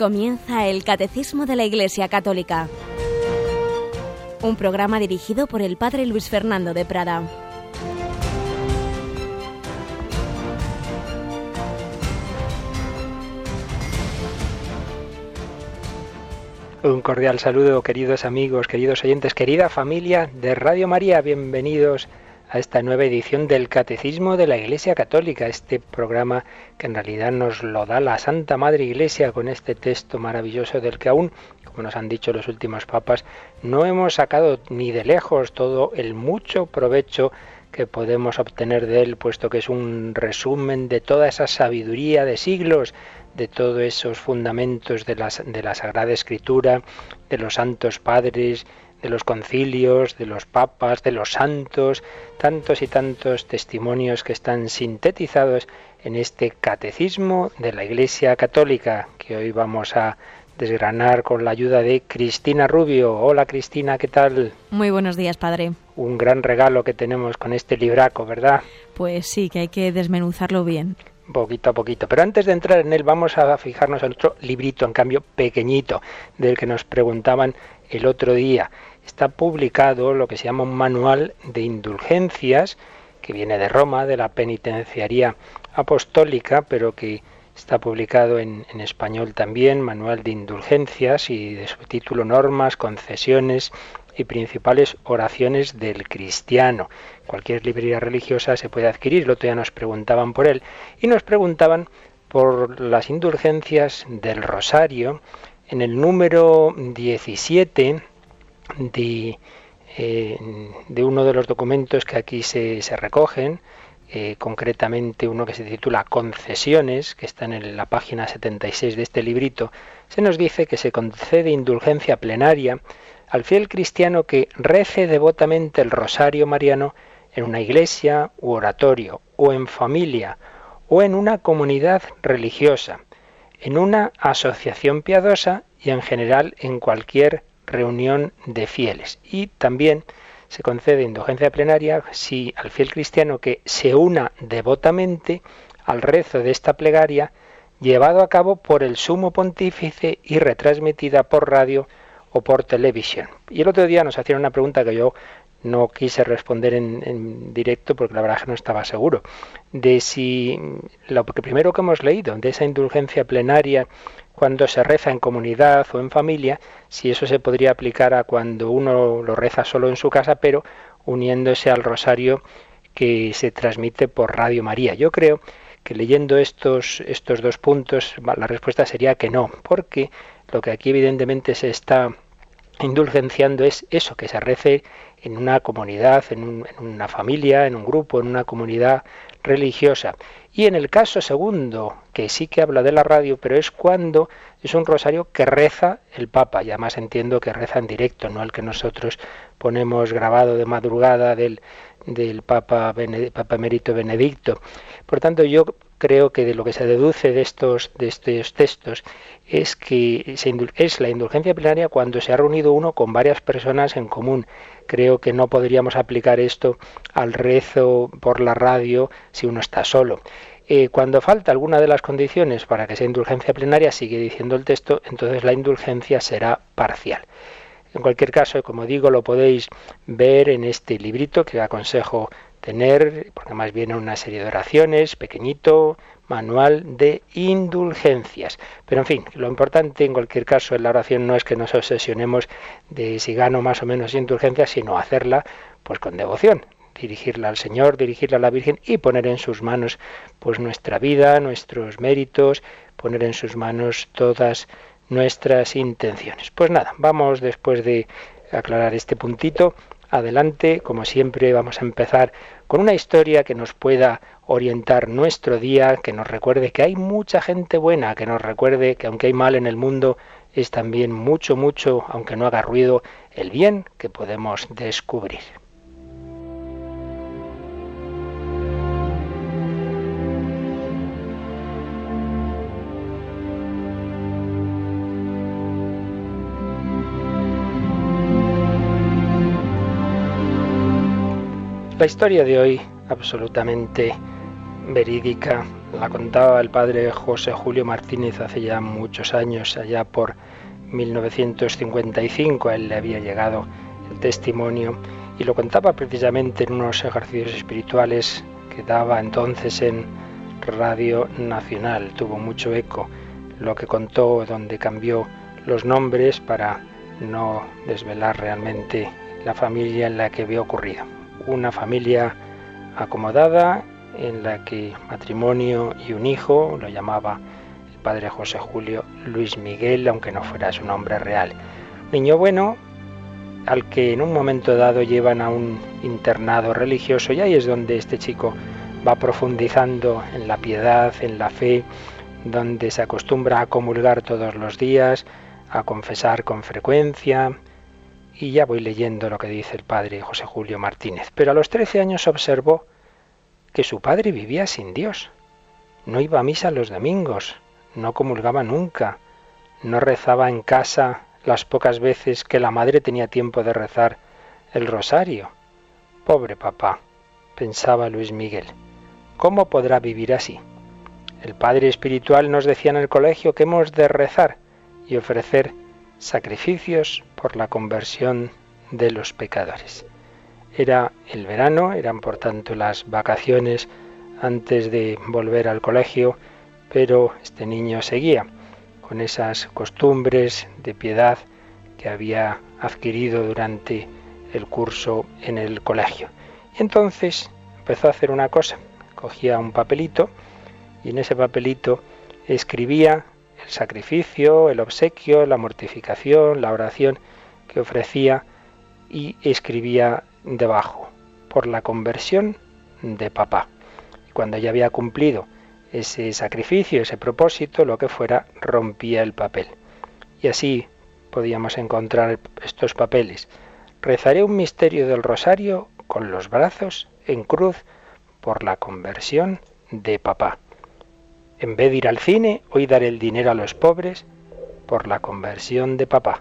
Comienza el Catecismo de la Iglesia Católica, un programa dirigido por el Padre Luis Fernando de Prada. Un cordial saludo, queridos amigos, queridos oyentes, querida familia de Radio María, bienvenidos a esta nueva edición del Catecismo de la Iglesia Católica, este programa que en realidad nos lo da la Santa Madre Iglesia con este texto maravilloso del que aún, como nos han dicho los últimos papas, no hemos sacado ni de lejos todo el mucho provecho que podemos obtener de él, puesto que es un resumen de toda esa sabiduría de siglos, de todos esos fundamentos de, de la Sagrada Escritura, de los santos padres, de los concilios, de los papas, de los santos, tantos y tantos testimonios que están sintetizados en este catecismo de la Iglesia Católica que hoy vamos a desgranar con la ayuda de Cristina Rubio. Hola Cristina, ¿qué tal? Muy buenos días, padre. Un gran regalo que tenemos con este libraco, ¿verdad? Pues sí, que hay que desmenuzarlo bien poquito a poquito. Pero antes de entrar en él, vamos a fijarnos en otro librito, en cambio pequeñito, del que nos preguntaban el otro día está publicado lo que se llama un manual de indulgencias, que viene de Roma, de la penitenciaría apostólica, pero que está publicado en, español también, manual de indulgencias y de su título Normas, concesiones y principales oraciones del cristiano. Cualquier librería religiosa se puede adquirir, el otro día nos preguntaban por él y nos preguntaban por las indulgencias del rosario en el número 17 eh, de, uno de los documentos que aquí se, recogen, eh, concretamente uno que se titula Concesiones, que está en la página 76 de este librito, se nos dice que se concede indulgencia plenaria al fiel cristiano que rece devotamente el rosario mariano en una iglesia u oratorio, o en familia, o en una comunidad religiosa, en una asociación piadosa y en general en cualquier reunión de fieles. Y también se concede indulgencia plenaria si al fiel cristiano que se una devotamente al rezo de esta plegaria llevado a cabo por el sumo pontífice y retransmitida por radio o por televisión. Y el otro día nos hacían una pregunta que yo no quise responder en, directo porque la verdad que no estaba seguro de si lo primero que hemos leído de esa indulgencia plenaria cuando se reza en comunidad o en familia, si eso se podría aplicar a cuando uno lo reza solo en su casa, pero uniéndose al rosario que se transmite por Radio María. Yo creo que leyendo estos, estos dos puntos, la respuesta sería que no, porque lo que aquí evidentemente se está indulgenciando es eso, que se rece en una comunidad, en, en, una familia, en un grupo, en una comunidad religiosa. Y en el caso segundo, que sí que habla de la radio, pero es cuando es un rosario que reza el Papa, y además entiendo que reza en directo, no el que nosotros ponemos grabado de madrugada del, del Papa, Papa Emérito Benedicto. Por tanto, yo creo que de lo que se deduce de estos, de estos textos es que es la indulgencia plenaria cuando se ha reunido uno con varias personas en común. Creo que no podríamos aplicar esto al rezo por la radio si uno está solo. Eh, cuando falta alguna de las condiciones para que sea indulgencia plenaria, sigue diciendo el texto, entonces la indulgencia será parcial. En cualquier caso, como digo, lo podéis ver en este librito que aconsejo tener, porque además viene una serie de oraciones, pequeñito, manual de indulgencias. Pero en fin, lo importante en cualquier caso en la oración no es que nos obsesionemos de si gano más o menos indulgencias, sino hacerla pues con devoción, dirigirla al Señor, dirigirla a la Virgen y poner en sus manos pues nuestra vida, nuestros méritos, poner en sus manos todas nuestras intenciones. Pues nada, vamos después de aclarar este puntito adelante. Como siempre, vamos a empezar con una historia que nos pueda orientar nuestro día, que nos recuerde que hay mucha gente buena, que nos recuerde que aunque hay mal en el mundo, es también mucho, mucho, aunque no haga ruido, el bien que podemos descubrir. La historia de hoy absolutamente verídica. La contaba el padre José Julio Martínez hace ya muchos años, allá por 1955. A él le había llegado el testimonio y lo contaba precisamente en unos ejercicios espirituales que daba entonces en Radio Nacional. Tuvo mucho eco lo que contó, donde cambió los nombres para no desvelar realmente la familia en la que había ocurrido. Una familia acomodada en la que matrimonio y un hijo, lo llamaba el padre José Julio Luis Miguel, aunque no fuera su nombre real. Niño bueno al que en un momento dado llevan a un internado religioso y ahí es donde este chico va profundizando en la piedad, en la fe, donde se acostumbra a comulgar todos los días, a confesar con frecuencia, y ya voy leyendo lo que dice el padre José Julio Martínez. Pero a los 13 años observó que su padre vivía sin Dios. No iba a misa los domingos, no comulgaba nunca, no rezaba en casa las pocas veces que la madre tenía tiempo de rezar el rosario. Pobre papá, pensaba Luis Miguel, ¿cómo podrá vivir así? El padre espiritual nos decía en el colegio que hemos de rezar y ofrecer sacrificios por la conversión de los pecadores. Era el verano, eran por tanto las vacaciones antes de volver al colegio, pero este niño seguía con esas costumbres de piedad que había adquirido durante el curso en el colegio. Y entonces empezó a hacer una cosa, cogía un papelito y en ese papelito escribía sacrificio, el obsequio, la mortificación, la oración que ofrecía y escribía debajo, por la conversión de papá. Cuando ya había cumplido ese sacrificio, ese propósito, lo que fuera, rompía el papel. Y así podíamos encontrar estos papeles. Rezaré un misterio del rosario con los brazos en cruz por la conversión de papá. En vez de ir al cine, hoy daré el dinero a los pobres por la conversión de papá.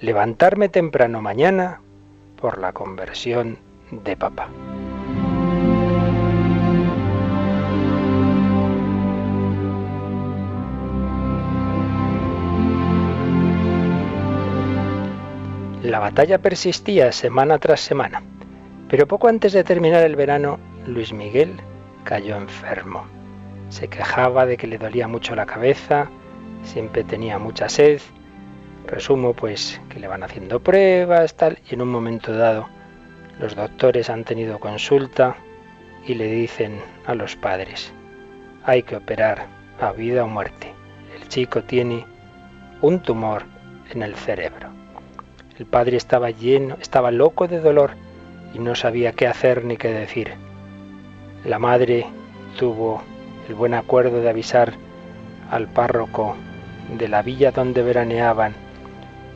Levantarme temprano mañana por la conversión de papá. La batalla persistía semana tras semana, pero poco antes de terminar el verano, Luis Miguel cayó enfermo. Se quejaba de que le dolía mucho la cabeza, siempre tenía mucha sed. Resumo pues que le van haciendo pruebas, tal, y en un momento dado los doctores han tenido consulta y le dicen a los padres, hay que operar a vida o muerte. El chico tiene un tumor en el cerebro. El padre estaba lleno, estaba loco de dolor y no sabía qué hacer ni qué decir. La madre tuvo el buen acuerdo de avisar al párroco de la villa donde veraneaban,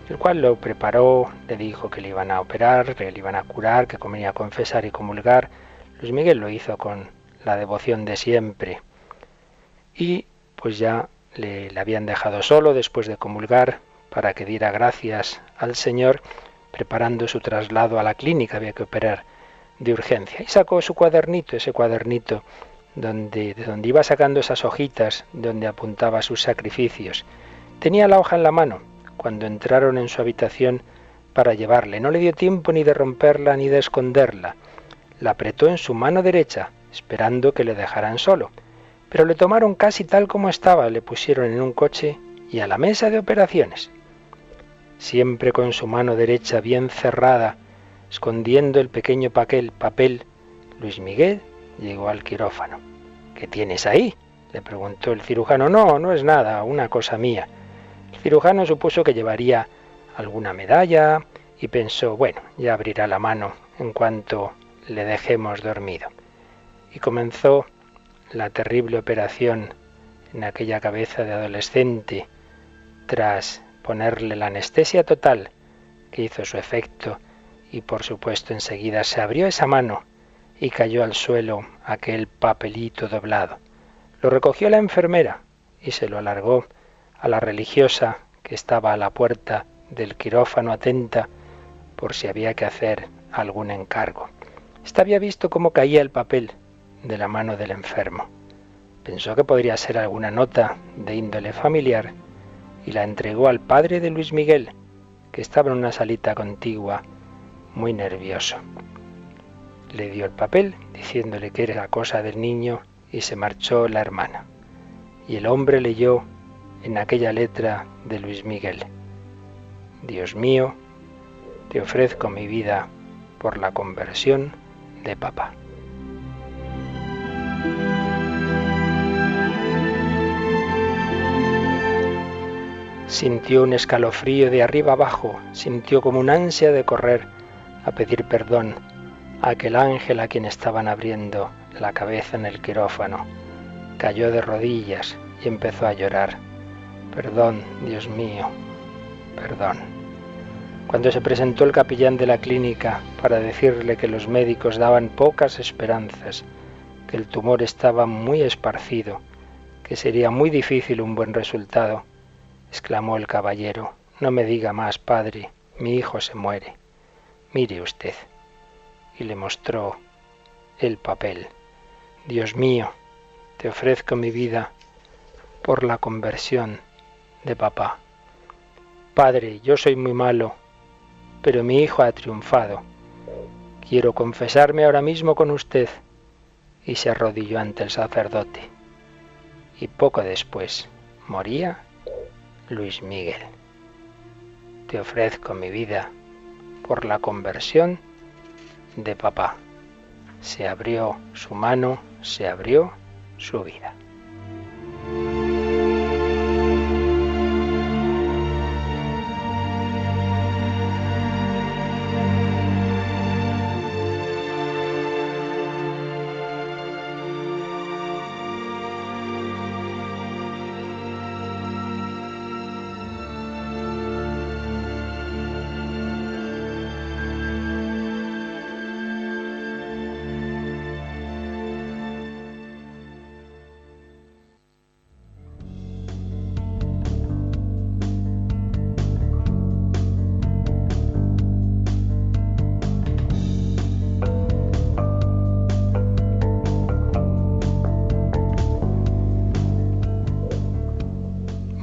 el cual lo preparó, le dijo que le iban a operar, que le iban a curar, que convenía confesar y comulgar. Luis Miguel lo hizo con la devoción de siempre. Y pues ya le, le habían dejado solo después de comulgar para que diera gracias al Señor, preparando su traslado a la clínica, había que operar de urgencia. Y sacó su cuadernito, ese cuadernito donde, de donde iba sacando esas hojitas donde apuntaba sus sacrificios. Tenía la hoja en la mano cuando entraron en su habitación para llevarle. No le dio tiempo ni de romperla ni de esconderla. La apretó en su mano derecha, esperando que le dejaran solo. Pero le tomaron casi tal como estaba, le pusieron en un coche y a la mesa de operaciones. Siempre con su mano derecha bien cerrada, escondiendo el pequeño papel, papel, Luis Miguel llegó al quirófano. ¿Qué tienes ahí? le preguntó el cirujano. No, no es nada, una cosa mía. El cirujano supuso que llevaría alguna medalla y pensó, bueno, ya abrirá la mano en cuanto le dejemos dormido. Y comenzó la terrible operación en aquella cabeza de adolescente tras ponerle la anestesia total que hizo su efecto y por supuesto enseguida se abrió esa mano y cayó al suelo aquel papelito doblado. Lo recogió la enfermera y se lo alargó a la religiosa que estaba a la puerta del quirófano atenta por si había que hacer algún encargo. Esta había visto cómo caía el papel de la mano del enfermo. Pensó que podría ser alguna nota de índole familiar y la entregó al padre de Luis Miguel, que estaba en una salita contigua, muy nervioso. Le dio el papel, diciéndole que era cosa del niño, y se marchó la hermana. Y el hombre leyó en aquella letra de Luis Miguel, Dios mío, te ofrezco mi vida por la conversión de papá. Sintió un escalofrío de arriba abajo, sintió como un ansia de correr a pedir perdón aquel ángel a quien estaban abriendo la cabeza en el quirófano. Cayó de rodillas y empezó a llorar. Perdón, Dios mío, perdón. Cuando se presentó el capellán de la clínica para decirle que los médicos daban pocas esperanzas, que el tumor estaba muy esparcido, que sería muy difícil un buen resultado, exclamó el caballero. No me diga más, padre, mi hijo se muere. Mire usted. Y le mostró el papel. Dios mío, te ofrezco mi vida por la conversión de papá. Padre, yo soy muy malo, pero mi hijo ha triunfado. Quiero confesarme ahora mismo con usted. Y se arrodilló ante el sacerdote. Y poco después moría Luis Miguel. Te ofrezco mi vida por la conversión de papá. Se abrió su mano, se abrió su vida.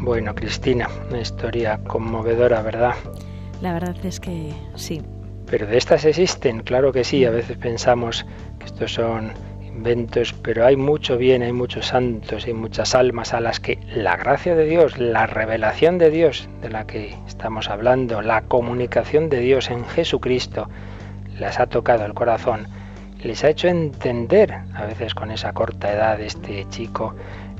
Bueno, Cristina, una historia conmovedora, ¿verdad? La verdad es que sí. Pero de estas existen, claro que sí. A veces pensamos que estos son inventos, pero hay mucho bien, hay muchos santos y muchas almas a las que la gracia de Dios, la revelación de Dios de la que estamos hablando, la comunicación de Dios en Jesucristo, les ha tocado el corazón, les ha hecho entender, a veces con esa corta edad de este chico,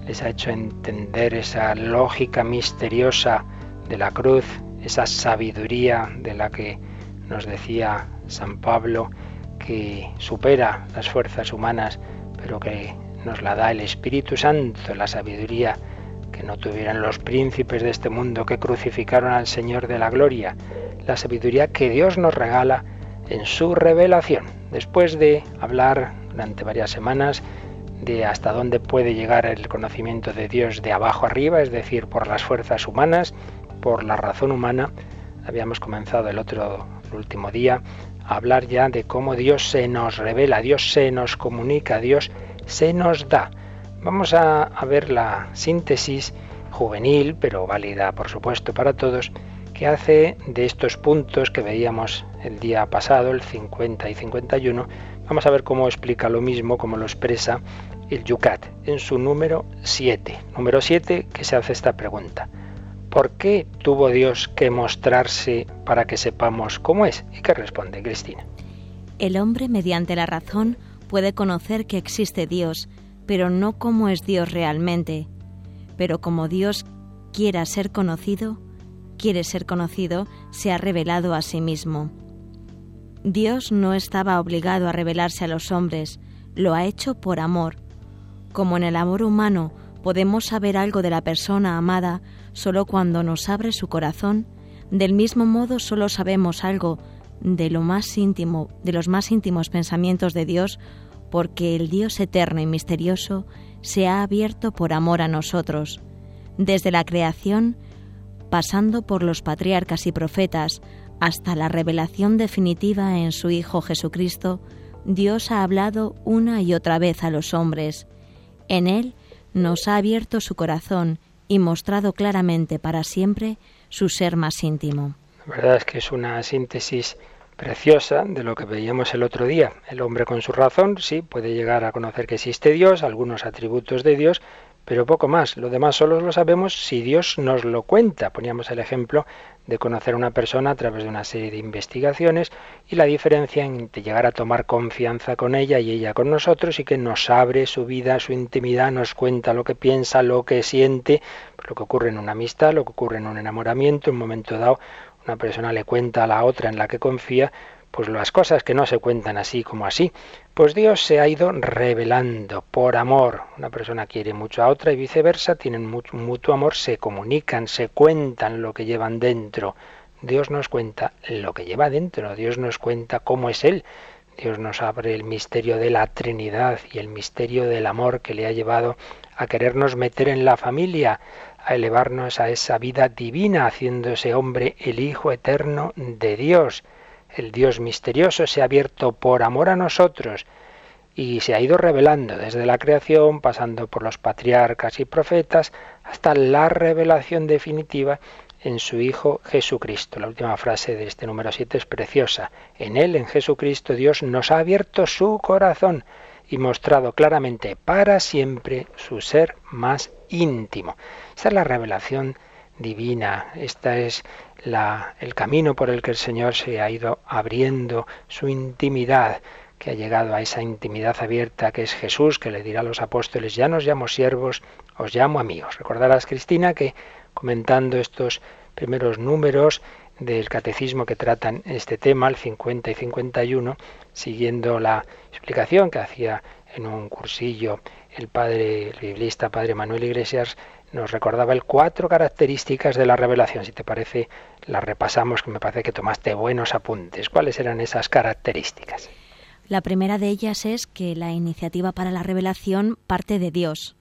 les ha hecho entender esa lógica misteriosa de la cruz, esa sabiduría de la que nos decía San Pablo, que supera las fuerzas humanas, pero que nos la da el Espíritu Santo, la sabiduría que no tuvieran los príncipes de este mundo que crucificaron al Señor de la Gloria, la sabiduría que Dios nos regala en su revelación. Después de hablar durante varias semanas de hasta dónde puede llegar el conocimiento de Dios de abajo arriba, es decir, por las fuerzas humanas, por la razón humana. Habíamos comenzado el otro el último día a hablar ya de cómo Dios se nos revela, Dios se nos comunica, Dios se nos da. Vamos a, ver la síntesis juvenil, pero válida por supuesto para todos, que hace de estos puntos que veíamos el día pasado, el 50 y 51, vamos a ver cómo explica lo mismo, cómo lo expresa el Yucat en su número 7. Número 7 que se hace esta pregunta. ¿Por qué tuvo Dios que mostrarse para que sepamos cómo es? ¿Y qué responde Cristina? El hombre mediante la razón puede conocer que existe Dios, pero no cómo es Dios realmente. Pero como Dios quiera ser conocido, quiere ser conocido, se ha revelado a sí mismo. Dios no estaba obligado a revelarse a los hombres, lo ha hecho por amor. Como en el amor humano podemos saber algo de la persona amada solo cuando nos abre su corazón, del mismo modo solo sabemos algo de lo más íntimo, de los más íntimos pensamientos de Dios, porque el Dios eterno y misterioso se ha abierto por amor a nosotros. Desde la creación, pasando por los patriarcas y profetas, hasta la revelación definitiva en su Hijo Jesucristo, Dios ha hablado una y otra vez a los hombres. En Él nos ha abierto su corazón y mostrado claramente para siempre su ser más íntimo. La verdad es que es una síntesis preciosa de lo que veíamos el otro día. El hombre con su razón, sí, puede llegar a conocer que existe Dios, algunos atributos de Dios, pero poco más. Lo demás solo lo sabemos si Dios nos lo cuenta. Poníamos el ejemplo de conocer a una persona a través de una serie de investigaciones y la diferencia entre llegar a tomar confianza con ella y ella con nosotros y que nos abre su vida, su intimidad, nos cuenta lo que piensa, lo que siente, pues lo que ocurre en una amistad, lo que ocurre en un enamoramiento, en un momento dado una persona le cuenta a la otra en la que confía, pues las cosas que no se cuentan así como así, pues Dios se ha ido revelando por amor. Una persona quiere mucho a otra y viceversa, tienen mutuo amor, se comunican, se cuentan lo que llevan dentro. Dios nos cuenta lo que lleva dentro, Dios nos cuenta cómo es Él. Dios nos abre el misterio de la Trinidad y el misterio del amor que le ha llevado a querernos meter en la familia, a elevarnos a esa vida divina, haciéndose hombre el Hijo eterno de Dios. El Dios misterioso se ha abierto por amor a nosotros y se ha ido revelando desde la creación, pasando por los patriarcas y profetas, hasta la revelación definitiva en su Hijo Jesucristo. La última frase de este número 7 es preciosa. En Él, en Jesucristo, Dios nos ha abierto su corazón y mostrado claramente para siempre su ser más íntimo. Esta es la revelación divina, esta es el camino por el que el Señor se ha ido abriendo su intimidad, que ha llegado a esa intimidad abierta que es Jesús, que le dirá a los apóstoles, ya nos llamo siervos, os llamo amigos. Recordarás, Cristina, que comentando estos primeros números del catecismo que tratan este tema, el 50 y 51, siguiendo la explicación que hacía en un cursillo el padre, el biblista, padre Manuel Iglesias, nos recordaba el cuatro características de la revelación. Si te parece, las repasamos, que me parece que tomaste buenos apuntes. ¿Cuáles eran esas características? La primera de ellas es que la iniciativa para la revelación parte de Dios.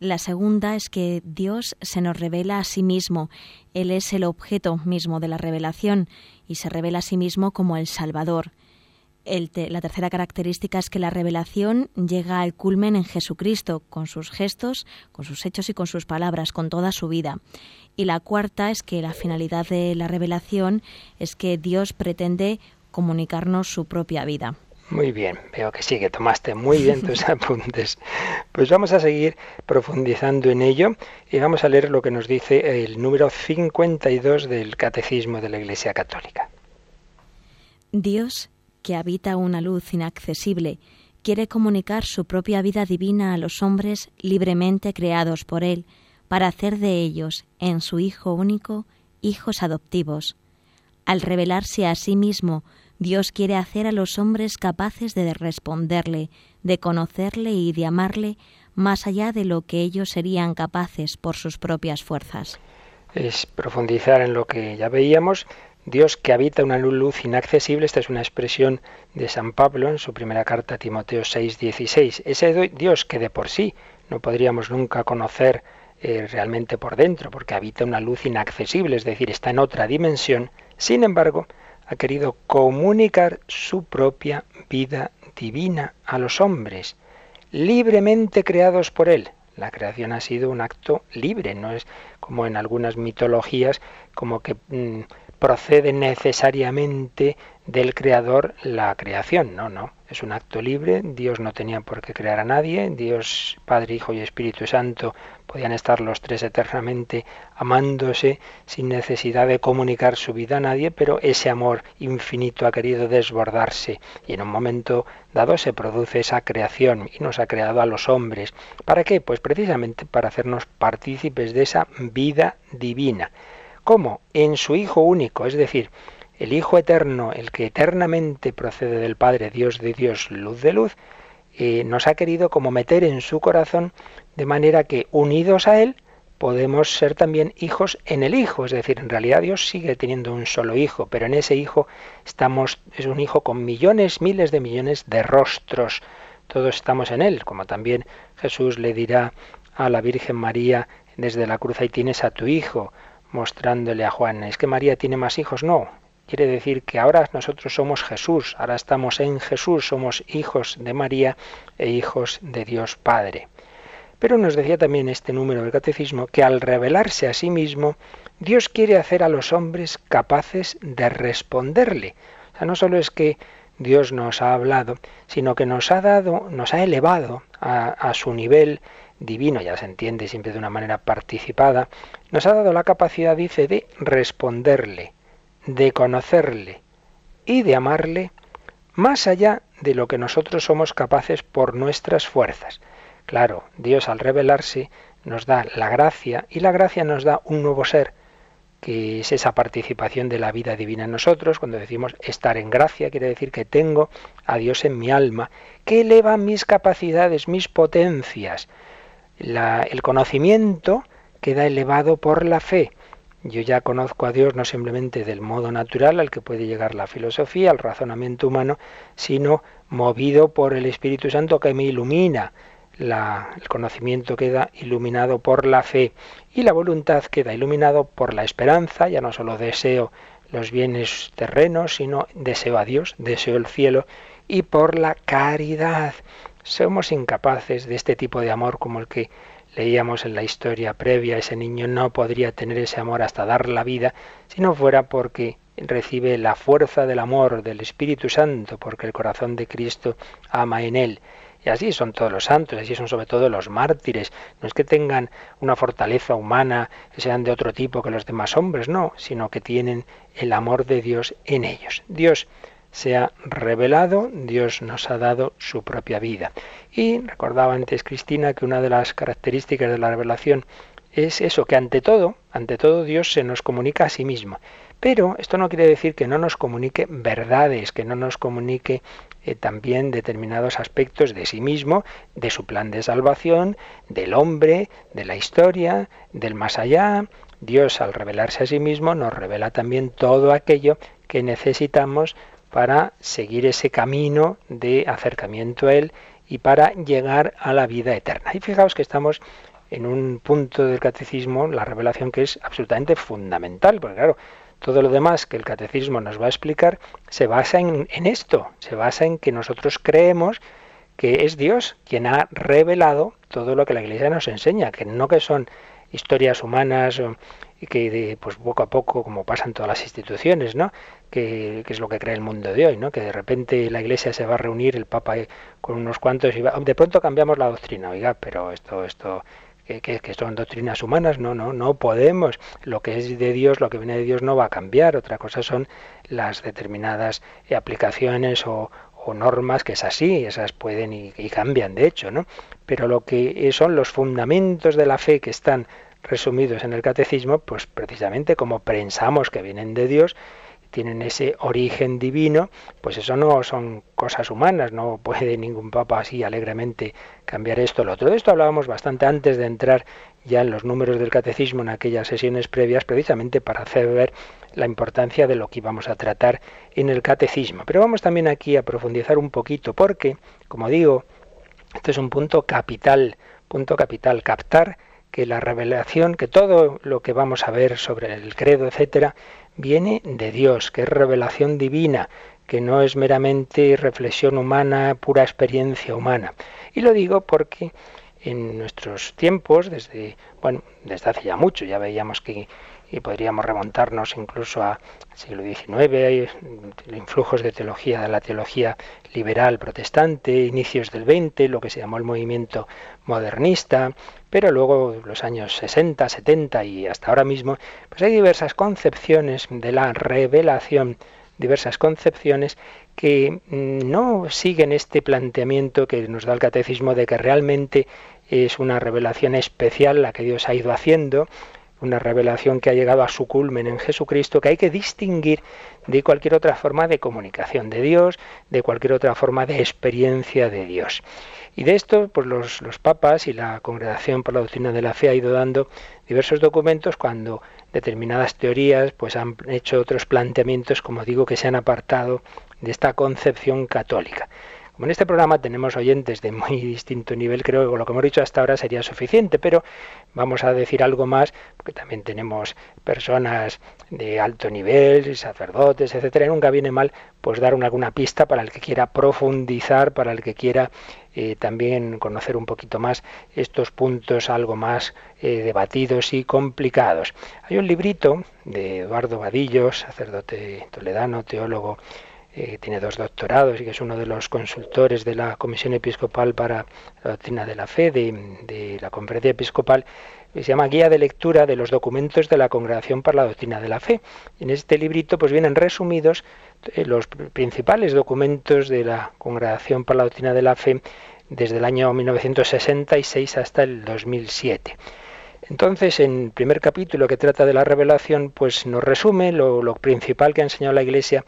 La segunda es que Dios se nos revela a sí mismo. Él es el objeto mismo de la revelación y se revela a sí mismo como el Salvador la tercera característica es que la revelación llega al culmen en Jesucristo, con sus gestos, con sus hechos y con sus palabras, con toda su vida. Y la cuarta es que la finalidad de la revelación es que Dios pretende comunicarnos su propia vida. Muy bien, veo que sí, que tomaste muy bien tus apuntes. Pues vamos a seguir profundizando en ello y vamos a leer lo que nos dice el número 52 del Catecismo de la Iglesia Católica. Dios que habita una luz inaccesible, quiere comunicar su propia vida divina a los hombres libremente creados por Él, para hacer de ellos, en su Hijo único, hijos adoptivos. Al revelarse a sí mismo, Dios quiere hacer a los hombres capaces de responderle, de conocerle y de amarle más allá de lo que ellos serían capaces por sus propias fuerzas. Es profundizar en lo que ya veíamos, Dios que habita una luz inaccesible, esta es una expresión de San Pablo en su primera carta a Timoteo 6:16. Ese Dios que de por sí no podríamos nunca conocer eh, realmente por dentro, porque habita una luz inaccesible, es decir, está en otra dimensión, sin embargo, ha querido comunicar su propia vida divina a los hombres, libremente creados por Él. La creación ha sido un acto libre, no es como en algunas mitologías, como que mm, procede necesariamente del creador la creación. No, no, es un acto libre. Dios no tenía por qué crear a nadie. Dios, Padre, Hijo y Espíritu Santo podían estar los tres eternamente amándose sin necesidad de comunicar su vida a nadie, pero ese amor infinito ha querido desbordarse y en un momento dado se produce esa creación y nos ha creado a los hombres. ¿Para qué? Pues precisamente para hacernos partícipes de esa vida divina. ¿Cómo? En su Hijo único, es decir, el Hijo eterno, el que eternamente procede del Padre, Dios de Dios, luz de luz, eh, nos ha querido como meter en su corazón de manera que unidos a Él podemos ser también hijos en el Hijo, es decir, en realidad Dios sigue teniendo un solo Hijo, pero en ese Hijo estamos, es un Hijo con millones, miles de millones de rostros, todos estamos en Él, como también Jesús le dirá a la Virgen María desde la cruz, ahí tienes a tu Hijo, mostrándole a Juan, ¿es que María tiene más hijos? No, quiere decir que ahora nosotros somos Jesús, ahora estamos en Jesús, somos hijos de María e hijos de Dios Padre. Pero nos decía también este número del catecismo que al revelarse a sí mismo, Dios quiere hacer a los hombres capaces de responderle. O sea, no solo es que Dios nos ha hablado, sino que nos ha dado, nos ha elevado a, a su nivel divino, ya se entiende siempre de una manera participada, nos ha dado la capacidad, dice, de responderle, de conocerle y de amarle más allá de lo que nosotros somos capaces por nuestras fuerzas. Claro, Dios al revelarse nos da la gracia y la gracia nos da un nuevo ser, que es esa participación de la vida divina en nosotros. Cuando decimos estar en gracia, quiere decir que tengo a Dios en mi alma, que eleva mis capacidades, mis potencias. El conocimiento queda elevado por la fe. Yo ya conozco a Dios no simplemente del modo natural al que puede llegar la filosofía, el razonamiento humano, sino movido por el Espíritu Santo que me ilumina el conocimiento queda iluminado por la fe y la voluntad queda iluminado por la esperanza, ya no solo deseo los bienes terrenos, sino deseo a Dios, deseo el cielo y por la caridad. Somos incapaces de este tipo de amor como el que leíamos en la historia previa, ese niño no podría tener ese amor hasta dar la vida si no fuera porque recibe la fuerza del amor del Espíritu Santo, porque el corazón de Cristo ama en él. Y así son todos los santos, así son sobre todo los mártires. No es que tengan una fortaleza humana, que sean de otro tipo que los demás hombres, no, sino que tienen el amor de Dios en ellos. Dios se ha revelado, Dios nos ha dado su propia vida. Y recordaba antes Cristina que una de las características de la revelación es eso, que ante todo, ante todo Dios se nos comunica a sí mismo. Pero esto no quiere decir que no nos comunique verdades, que no nos comunique eh, también determinados aspectos de sí mismo, de su plan de salvación, del hombre, de la historia, del más allá. Dios al revelarse a sí mismo nos revela también todo aquello que necesitamos para seguir ese camino de acercamiento a Él y para llegar a la vida eterna. Y fijaos que estamos en un punto del catecismo, la revelación que es absolutamente fundamental, porque claro, todo lo demás que el catecismo nos va a explicar se basa en, esto, se basa en que nosotros creemos que es Dios quien ha revelado todo lo que la Iglesia nos enseña, que no que son historias humanas y que pues poco a poco, como pasan todas las instituciones, ¿no? Que, es lo que cree el mundo de hoy, ¿no? Que de repente la Iglesia se va a reunir, el Papa con unos cuantos y va, de pronto cambiamos la doctrina, oiga, pero esto, esto, que, son doctrinas humanas, no, no, no podemos. Lo que es de Dios, lo que viene de Dios no va a cambiar. Otra cosa son las determinadas aplicaciones o, normas que es así, esas pueden y, y, cambian de hecho, ¿no? Pero lo que son los fundamentos de la fe que están resumidos en el catecismo, pues precisamente como pensamos que vienen de Dios, tienen ese origen divino, pues eso no son cosas humanas, no puede ningún papa así alegremente cambiar esto o lo otro. De esto hablábamos bastante antes de entrar ya en los números del catecismo en aquellas sesiones previas, precisamente para hacer ver la importancia de lo que íbamos a tratar en el catecismo. Pero vamos también aquí a profundizar un poquito, porque, como digo, este es un punto capital, punto capital, captar que la revelación, que todo lo que vamos a ver sobre el credo, etcétera, viene de Dios, que es revelación divina, que no es meramente reflexión humana, pura experiencia humana. Y lo digo porque en nuestros tiempos, desde, bueno, desde hace ya mucho, ya veíamos que y podríamos remontarnos incluso al siglo XIX, influjos de teología, de la teología liberal protestante, inicios del XX, lo que se llamó el movimiento modernista, pero luego los años 60, 70 y hasta ahora mismo, pues hay diversas concepciones de la revelación, diversas concepciones que mm, no siguen este planteamiento que nos da el catecismo de que realmente es una revelación especial la que Dios ha ido haciendo, una revelación que ha llegado a su culmen en Jesucristo, que hay que distinguir de cualquier otra forma de comunicación de Dios, de cualquier otra forma de experiencia de Dios. Y de esto, pues los, los papas y la Congregación por la Doctrina de la Fe ha ido dando diversos documentos cuando determinadas teorías pues han hecho otros planteamientos, como digo, que se han apartado de esta concepción católica. Como en este programa tenemos oyentes de muy distinto nivel, creo que lo que hemos dicho hasta ahora sería suficiente, pero vamos a decir algo más, porque también tenemos personas de alto nivel, sacerdotes, etcétera, y nunca viene mal pues dar alguna pista para el que quiera profundizar, para el que quiera eh, también conocer un poquito más estos puntos algo más eh, debatidos y complicados. Hay un librito de Eduardo Vadillo, sacerdote toledano, teólogo, eh, tiene dos doctorados y que es uno de los consultores de la Comisión Episcopal para la Doctrina de la Fe de, la Conferencia Episcopal, se llama Guía de Lectura de los documentos de la Congregación para la Doctrina de la Fe. En este librito pues vienen resumidos eh, los principales documentos de la Congregación para la Doctrina de la Fe desde el año 1966 hasta el 2007. Entonces, en el primer capítulo que trata de la revelación, pues nos resume lo, principal que ha enseñado la Iglesia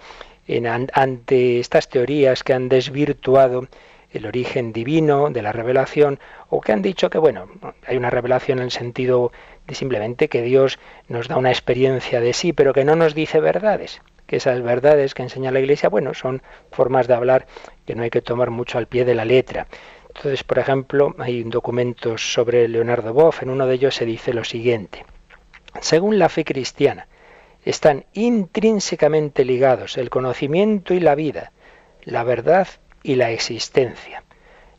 ante estas teorías que han desvirtuado el origen divino de la revelación o que han dicho que, bueno, hay una revelación en el sentido de simplemente que Dios nos da una experiencia de sí, pero que no nos dice verdades que esas verdades que enseña la Iglesia, bueno, son formas de hablar que no hay que tomar mucho al pie de la letra. Entonces, por ejemplo, hay documentos sobre Leonardo Boff, en uno de ellos se dice lo siguiente. Según la fe cristiana, están intrínsecamente ligados el conocimiento y la vida, la verdad y la existencia.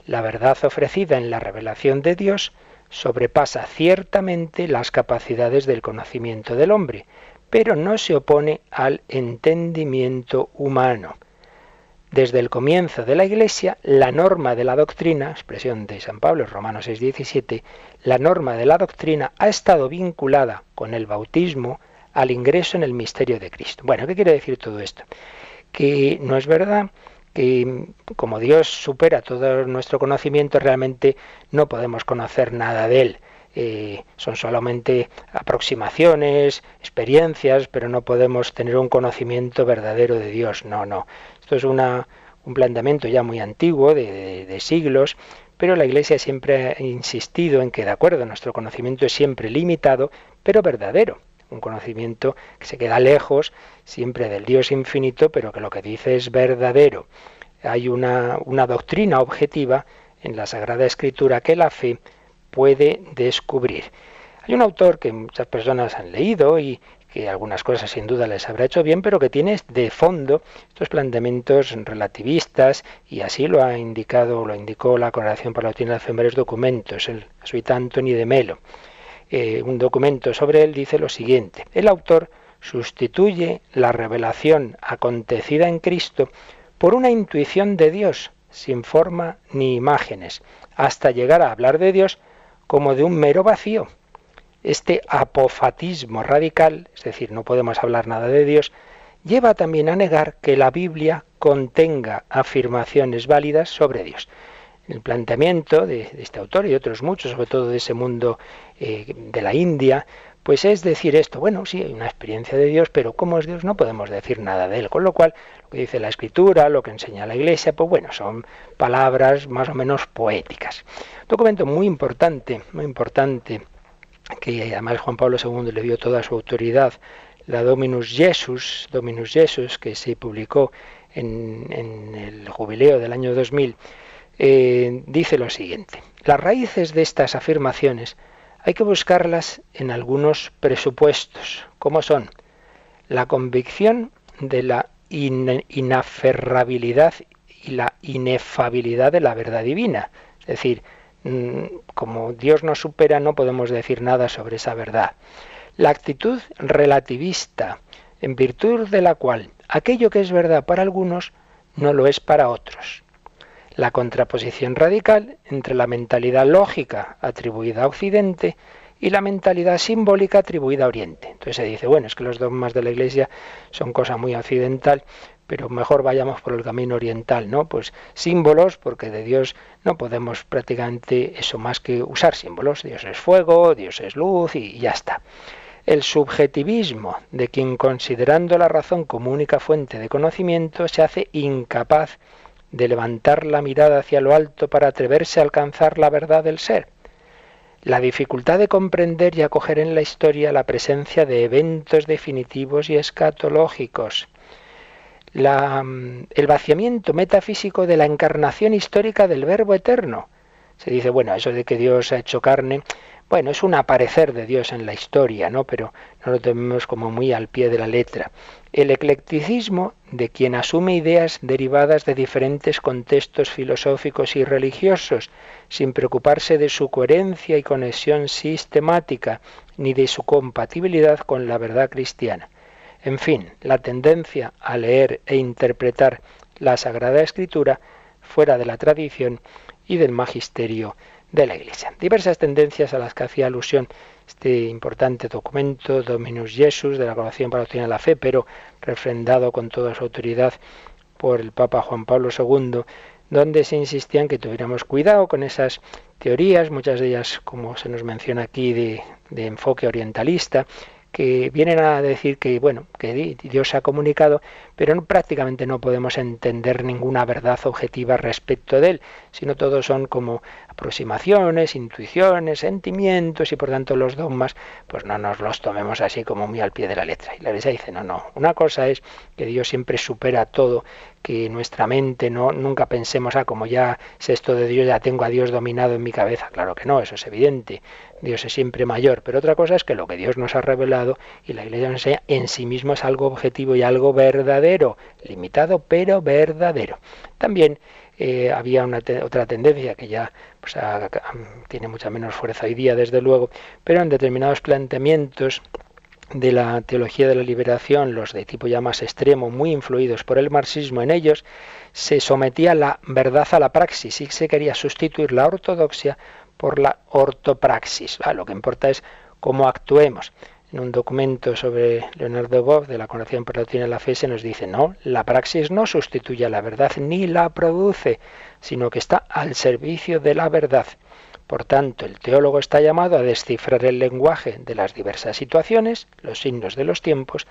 La verdad ofrecida en la revelación de Dios sobrepasa ciertamente las capacidades del conocimiento del hombre, pero no se opone al entendimiento humano. Desde el comienzo de la Iglesia, la norma de la doctrina, expresión de San Pablo, Romanos 6:17, la norma de la doctrina ha estado vinculada con el bautismo al ingreso en el misterio de Cristo. Bueno, ¿qué quiere decir todo esto? Que no es verdad que como Dios supera todo nuestro conocimiento, realmente no podemos conocer nada de Él. Eh, son solamente aproximaciones, experiencias, pero no podemos tener un conocimiento verdadero de Dios. No, no. Esto es una, un planteamiento ya muy antiguo, de, de siglos, pero la Iglesia siempre ha insistido en que, de acuerdo, nuestro conocimiento es siempre limitado, pero verdadero. Un conocimiento que se queda lejos siempre del Dios infinito, pero que lo que dice es verdadero. Hay una, una doctrina objetiva en la Sagrada Escritura que la fe puede descubrir. Hay un autor que muchas personas han leído y que algunas cosas sin duda les habrá hecho bien, pero que tiene de fondo estos planteamientos relativistas y así lo ha indicado, lo indicó la Congregación para la Doctrina de varios documentos, el jesuita Anthony de Melo. Eh, un documento sobre él dice lo siguiente: el autor sustituye la revelación acontecida en Cristo por una intuición de Dios sin forma ni imágenes, hasta llegar a hablar de Dios como de un mero vacío. Este apofatismo radical, es decir, no podemos hablar nada de Dios, lleva también a negar que la Biblia contenga afirmaciones válidas sobre Dios. El planteamiento de, este autor y otros muchos, sobre todo de ese mundo eh, de la India, pues es decir esto, bueno, sí, hay una experiencia de Dios, pero como es Dios no podemos decir nada de él. Con lo cual, lo que dice la Escritura, lo que enseña la Iglesia, pues bueno, son palabras más o menos poéticas. Documento muy importante, muy importante, que además Juan Pablo II le dio toda su autoridad, la Dominus Jesus, Dominus Jesus, que se publicó en, el jubileo del año 2000, eh, dice lo siguiente. Las raíces de estas afirmaciones hay que buscarlas en algunos presupuestos, como son la convicción de la inaferrabilidad y la inefabilidad de la verdad divina, es decir, Mm, como Dios nos supera, no podemos decir nada sobre esa verdad. La actitud relativista, en virtud de la cual aquello que es verdad para algunos no lo es para otros. La contraposición radical entre la mentalidad lógica atribuida a Occidente y la mentalidad simbólica atribuida a Oriente. Entonces se dice, bueno, es que los dogmas de la Iglesia son cosa muy occidental, pero mejor vayamos por el camino oriental, ¿no? Pues símbolos, porque de Dios no podemos prácticamente eso más que usar símbolos. Dios es fuego, Dios es luz y ya está. El subjetivismo de quien considerando la razón como única fuente de conocimiento se hace incapaz de levantar la mirada hacia lo alto para atreverse a alcanzar la verdad del ser. La dificultad de comprender y acoger en la historia la presencia de eventos definitivos y escatológicos mm, el vaciamiento metafísico de la encarnación histórica del Verbo eterno. Se dice, bueno, eso de que Dios ha hecho carne, bueno, es un aparecer de Dios en la historia, ¿no? Pero no lo tenemos como muy al pie de la letra. El eclecticismo de quien asume ideas derivadas de diferentes contextos filosóficos y religiosos, sin preocuparse de su coherencia y conexión sistemática, ni de su compatibilidad con la verdad cristiana. En fin, la tendencia a leer e interpretar la Sagrada Escritura fuera de la tradición y del magisterio de la Iglesia. Diversas tendencias a las que hacía alusión este importante documento, Dominus Jesus, de la Colaboración para de la Fe, pero refrendado con toda su autoridad por el Papa Juan Pablo II, donde se insistía en que tuviéramos cuidado con esas teorías, muchas de ellas, como se nos menciona aquí, de, de enfoque orientalista, que vienen a decir que bueno, que Dios se ha comunicado, pero prácticamente no podemos entender ninguna verdad objetiva respecto de él, sino todos son como aproximaciones, intuiciones, sentimientos y por tanto los dogmas, pues no nos los tomemos así como muy al pie de la letra. Y la Iglesia dice, no, no, una cosa es que Dios siempre supera todo, que nuestra mente no nunca pensemos, ah, como ya sé esto de Dios, ya tengo a Dios dominado en mi cabeza. Claro que no, eso es evidente. Dios es siempre mayor, pero otra cosa es que lo que Dios nos ha revelado y la Iglesia nos enseña en sí mismo es algo objetivo y algo verdadero, limitado pero verdadero. También eh, había una otra tendencia que ya pues, tiene mucha menos fuerza hoy día, desde luego, pero en determinados planteamientos de la teología de la liberación, los de tipo ya más extremo, muy influidos por el marxismo, en ellos se sometía la verdad a la praxis y se quería sustituir la ortodoxia por la ortopraxis. Lo que importa es cómo actuemos. En un documento sobre Leonardo Boff de la Congregación por la de la Fe se nos dice, no, la praxis no sustituye a la verdad ni la produce, sino que está al servicio de la verdad. Por tanto, el teólogo está llamado a descifrar el lenguaje de las diversas situaciones, los signos de los tiempos,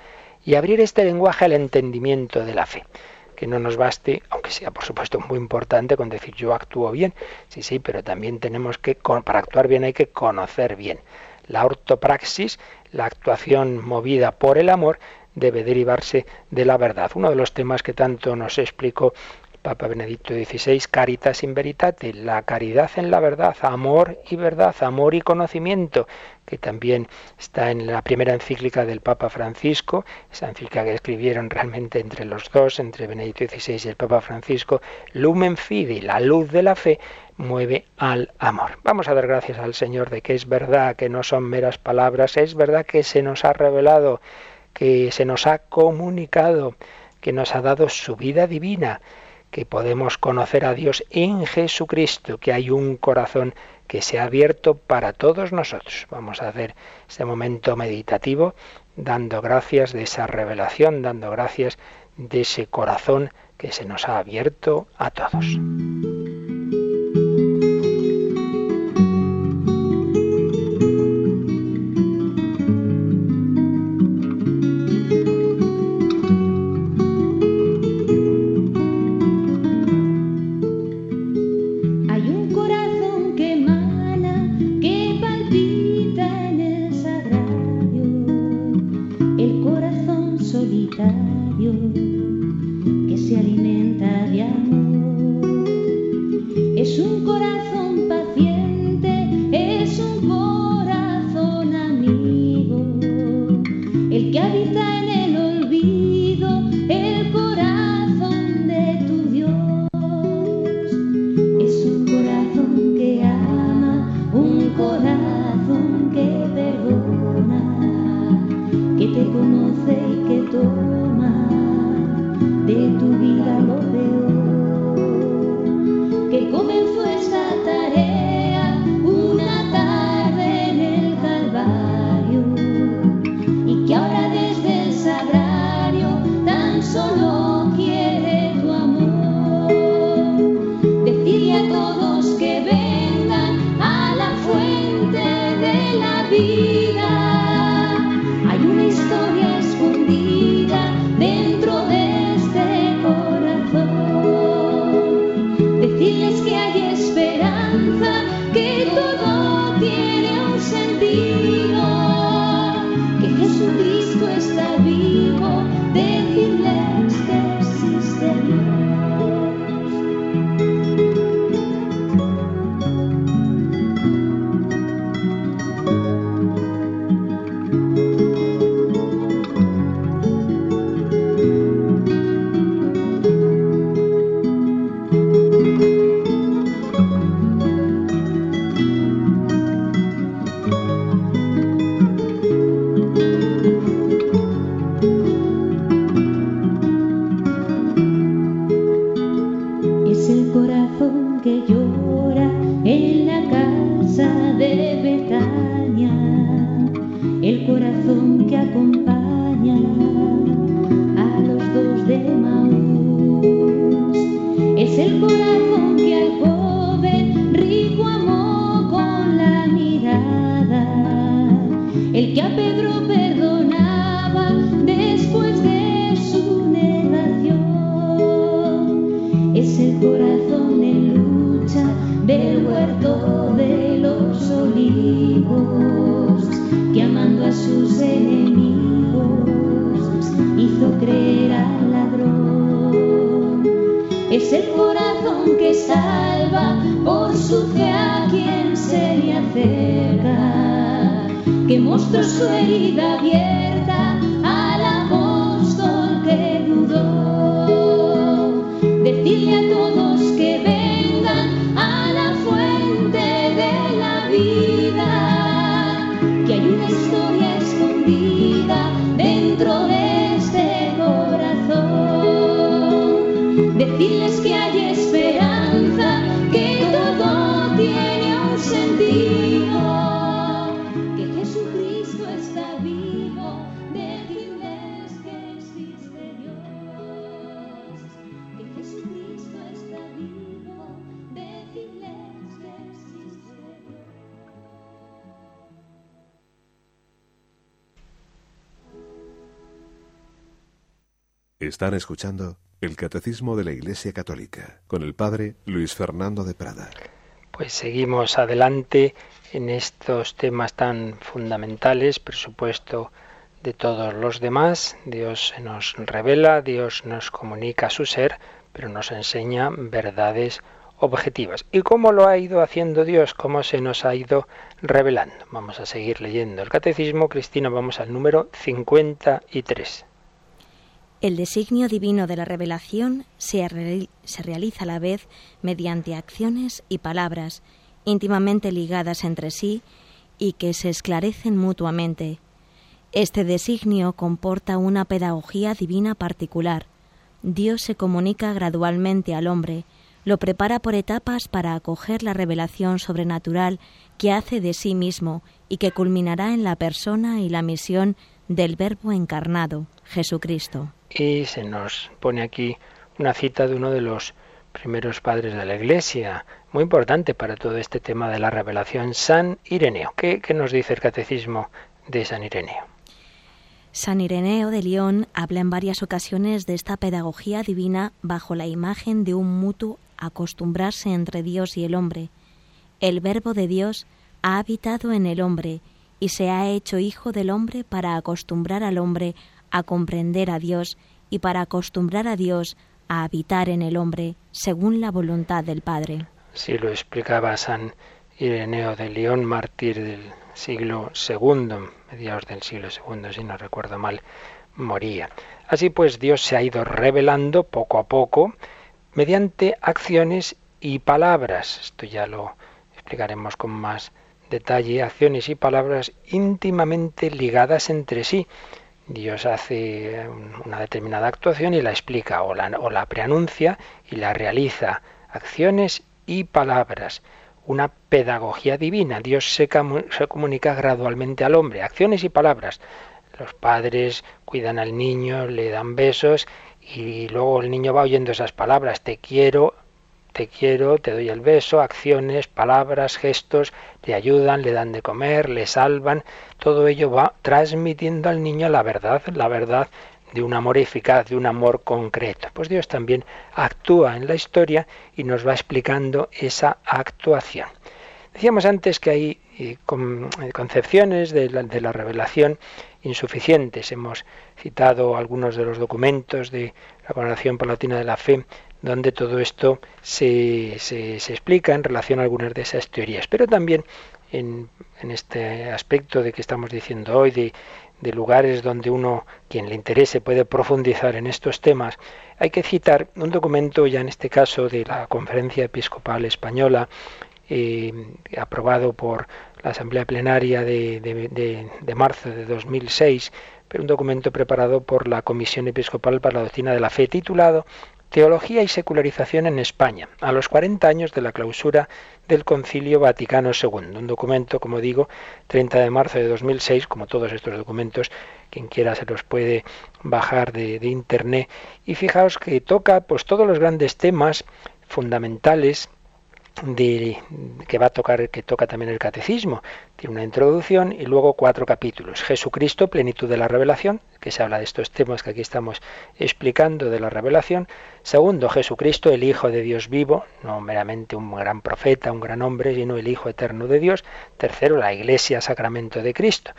y abrir este lenguaje al entendimiento de la fe que no nos baste, aunque sea por supuesto muy importante con decir yo actúo bien, sí, sí, pero también tenemos que, para actuar bien hay que conocer bien. La ortopraxis, la actuación movida por el amor, debe derivarse de la verdad. Uno de los temas que tanto nos explicó Papa Benedicto XVI, Caritas in Veritate, la caridad en la verdad, amor y verdad, amor y conocimiento, que también está en la primera encíclica del Papa Francisco, esa encíclica que escribieron realmente entre los dos, entre Benedicto XVI y el Papa Francisco, Lumen Fide, la luz de la fe, mueve al amor. Vamos a dar gracias al Señor de que es verdad, que no son meras palabras, es verdad que se nos ha revelado, que se nos ha comunicado, que nos ha dado su vida divina que podemos conocer a Dios en Jesucristo, que hay un corazón que se ha abierto para todos nosotros. Vamos a hacer este momento meditativo dando gracias de esa revelación, dando gracias de ese corazón que se nos ha abierto a todos. mostró su herida abierta. Están escuchando el Catecismo de la Iglesia Católica con el Padre Luis Fernando de Prada. Pues seguimos adelante en estos temas tan fundamentales, presupuesto de todos los demás. Dios se nos revela, Dios nos comunica su ser, pero nos enseña verdades objetivas. ¿Y cómo lo ha ido haciendo Dios? ¿Cómo se nos ha ido revelando? Vamos a seguir leyendo el Catecismo. Cristina, vamos al número 53. El designio divino de la revelación se, realiza a la vez mediante acciones y palabras íntimamente ligadas entre sí y que se esclarecen mutuamente. Este designio comporta una pedagogía divina particular. Dios se comunica gradualmente al hombre, lo prepara por etapas para acoger la revelación sobrenatural que hace de sí mismo y que culminará en la persona y la misión del Verbo encarnado, Jesucristo. Y se nos pone aquí una cita de uno de los primeros padres de la Iglesia, muy importante para todo este tema de la revelación, San Ireneo. ¿Qué, nos dice el catecismo de San Ireneo? San Ireneo de León habla en varias ocasiones de esta pedagogía divina bajo la imagen de un mutuo acostumbrarse entre Dios y el hombre. El Verbo de Dios ha habitado en el hombre y se ha hecho hijo del hombre para acostumbrar al hombre a comprender a Dios y para acostumbrar a Dios a habitar en el hombre según la voluntad del Padre. Sí, lo explicaba San Ireneo de León, mártir del siglo II, mediados del siglo II, si no recuerdo mal, moría. Así pues, Dios se ha ido revelando poco a poco mediante acciones y palabras. Esto ya lo explicaremos con más detalle, acciones y palabras íntimamente ligadas entre sí. Dios hace una determinada actuación y la explica o la, preanuncia y la realiza. Acciones y palabras. Una pedagogía divina. Dios se comunica gradualmente al hombre. Acciones y palabras. Los padres cuidan al niño, le dan besos y luego el niño va oyendo esas palabras. Te quiero, te quiero, te doy el beso, acciones, palabras, gestos, le ayudan, le dan de comer, le salvan, todo ello va transmitiendo al niño la verdad, la verdad de un amor eficaz, de un amor concreto. Pues Dios también actúa en la historia y nos va explicando esa actuación. Decíamos antes que hay eh, eh, concepciones de la, revelación insuficientes. Hemos citado algunos de los documentos de la Congregación Palatina de la Fe donde todo esto se, se, explica en relación a algunas de esas teorías. Pero también en, este aspecto de que estamos diciendo hoy, de, de lugares donde uno, quien le interese, puede profundizar en estos temas, hay que citar un documento, ya en este caso de la Conferencia Episcopal Española, eh, aprobado por la Asamblea Plenaria de, de, de, marzo de 2006, pero un documento preparado por la Comisión Episcopal para la Doctrina de la Fe, titulado Teología y secularización en España, a los 40 años de la clausura del Concilio Vaticano II. Un documento, como digo, 30 de marzo de 2006, como todos estos documentos, quien quiera se los puede bajar de, internet. Y fijaos que toca pues todos los grandes temas fundamentales de, que va a tocar, que toca también el catecismo. Tiene una introducción y luego cuatro capítulos. Jesucristo, plenitud de la revelación, que se habla de estos temas que aquí estamos explicando de la revelación. Segundo, Jesucristo, el Hijo de Dios vivo, no meramente un gran profeta, un gran hombre, sino el Hijo eterno de Dios. Tercero, la Iglesia, sacramento de Cristo,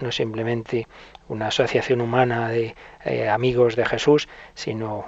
no simplemente una asociación humana de eh, amigos de Jesús, sino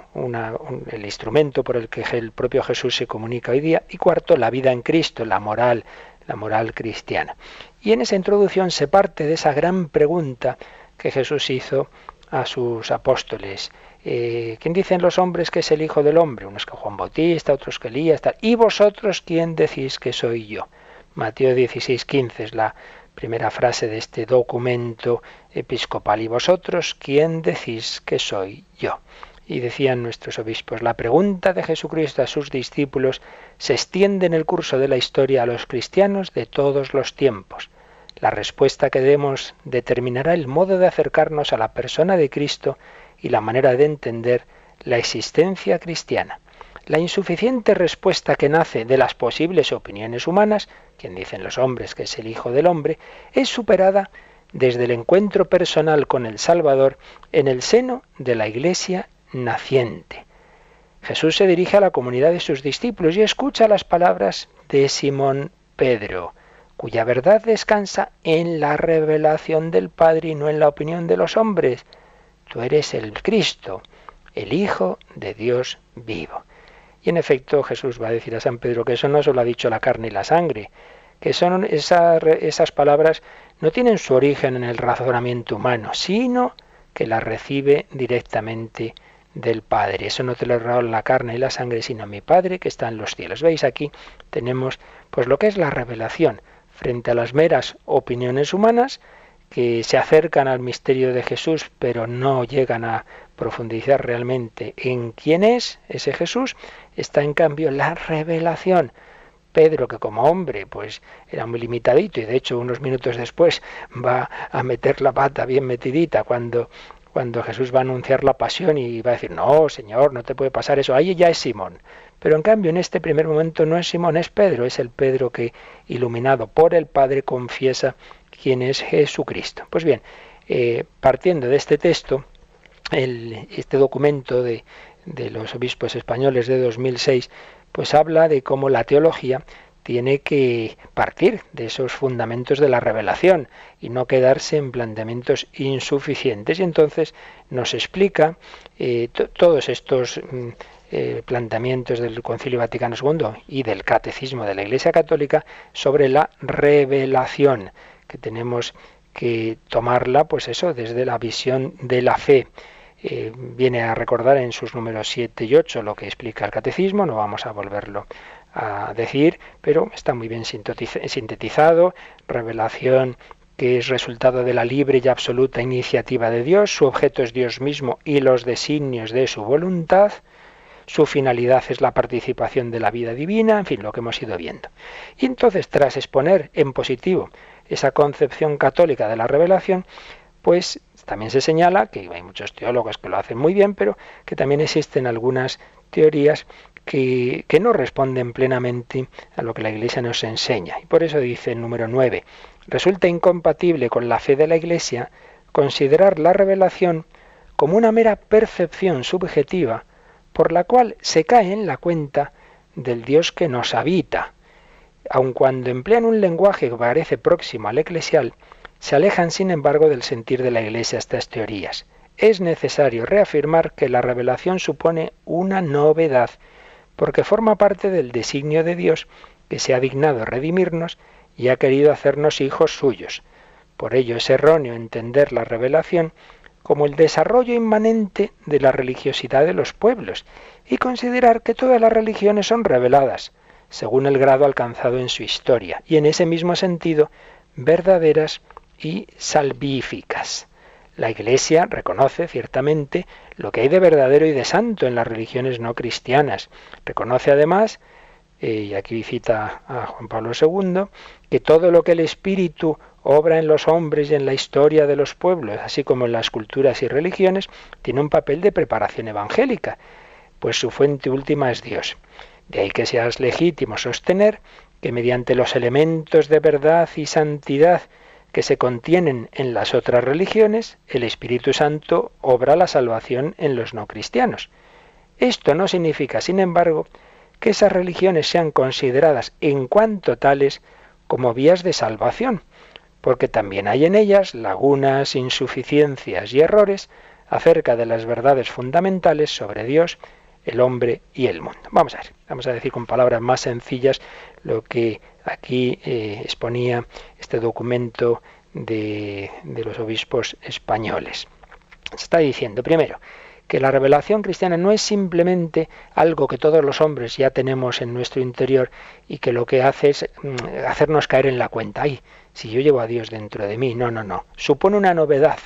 el instrumento por el que el propio Jesús se comunica hoy día. Y cuarto, la vida en Cristo, la moral, la moral cristiana. Y en esa introducción se parte de esa gran pregunta que Jesús hizo a sus apóstoles. Eh, ¿Quién dicen los hombres que es el Hijo del Hombre? Unos que Juan Bautista, otros que Elías, tal. ¿Y vosotros quién decís que soy yo? Mateo 16, 15 es la primera frase de este documento episcopal. ¿Y vosotros quién decís que soy yo? Y decían nuestros obispos, la pregunta de Jesucristo a sus discípulos se extiende en el curso de la historia a los cristianos de todos los tiempos. La respuesta que demos determinará el modo de acercarnos a la persona de Cristo y la manera de entender la existencia cristiana. La insuficiente respuesta que nace de las posibles opiniones humanas, quien dicen los hombres que es el Hijo del Hombre, es superada desde el encuentro personal con el Salvador en el seno de la Iglesia naciente. Jesús se dirige a la comunidad de sus discípulos y escucha las palabras de Simón Pedro, cuya verdad descansa en la revelación del Padre y no en la opinión de los hombres. Tú eres el Cristo, el Hijo de Dios vivo. Y en efecto Jesús va a decir a San Pedro que eso no solo ha dicho la carne y la sangre, que son esas palabras no tienen su origen en el razonamiento humano, sino que las recibe directamente del Padre. Eso no te lo ha la carne y la sangre, sino mi Padre que está en los cielos. ¿Veis aquí? Tenemos pues lo que es la revelación frente a las meras opiniones humanas que se acercan al misterio de Jesús, pero no llegan a profundizar realmente en quién es ese Jesús, está en cambio la revelación. Pedro, que como hombre pues era muy limitadito y de hecho unos minutos después va a meter la pata bien metidita cuando cuando Jesús va a anunciar la pasión y va a decir, no, Señor, no te puede pasar eso, ahí ya es Simón. Pero en cambio en este primer momento no es Simón, es Pedro, es el Pedro que, iluminado por el Padre, confiesa quién es Jesucristo. Pues bien, eh, partiendo de este texto, este documento de, de los obispos españoles de 2006, pues habla de cómo la teología tiene que partir de esos fundamentos de la revelación y no quedarse en planteamientos insuficientes. Y entonces nos explica eh, todos estos mm, eh, planteamientos del Concilio Vaticano II y del Catecismo de la Iglesia Católica sobre la revelación que tenemos que tomarla, pues eso, desde la visión de la fe. Eh, viene a recordar en sus números 7 y 8 lo que explica el catecismo, no vamos a volverlo a decir, pero está muy bien sintetizado, revelación que es resultado de la libre y absoluta iniciativa de Dios, su objeto es Dios mismo y los designios de su voluntad, su finalidad es la participación de la vida divina, en fin, lo que hemos ido viendo. Y entonces, tras exponer en positivo esa concepción católica de la revelación, pues también se señala que hay muchos teólogos que lo hacen muy bien, pero que también existen algunas teorías que, que, no responden plenamente a lo que la Iglesia nos enseña. Y por eso dice el número 9, resulta incompatible con la fe de la Iglesia considerar la revelación como una mera percepción subjetiva por la cual se cae en la cuenta del Dios que nos habita. Aun cuando emplean un lenguaje que parece próximo al eclesial, se alejan sin embargo del sentir de la Iglesia estas teorías. Es necesario reafirmar que la revelación supone una novedad, porque forma parte del designio de Dios que se ha dignado redimirnos y ha querido hacernos hijos suyos. Por ello es erróneo entender la revelación como el desarrollo inmanente de la religiosidad de los pueblos y considerar que todas las religiones son reveladas, según el grado alcanzado en su historia, y en ese mismo sentido, verdaderas y salvíficas. La Iglesia reconoce ciertamente lo que hay de verdadero y de santo en las religiones no cristianas. Reconoce además, eh, y aquí cita a Juan Pablo II, que todo lo que el Espíritu obra en los hombres y en la historia de los pueblos, así como en las culturas y religiones, tiene un papel de preparación evangélica, pues su fuente última es Dios. De ahí que sea legítimo sostener que mediante los elementos de verdad y santidad que se contienen en las otras religiones, el Espíritu Santo obra la salvación en los no cristianos. Esto no significa, sin embargo, que esas religiones sean consideradas en cuanto tales como vías de salvación, porque también hay en ellas lagunas, insuficiencias y errores acerca de las verdades fundamentales sobre Dios, el hombre y el mundo. Vamos a ver, vamos a decir con palabras más sencillas lo que aquí eh, exponía este documento de, de los obispos españoles. Se está diciendo, primero, que la revelación cristiana no es simplemente algo que todos los hombres ya tenemos en nuestro interior y que lo que hace es mm, hacernos caer en la cuenta. Ay, si yo llevo a Dios dentro de mí, no, no, no. Supone una novedad.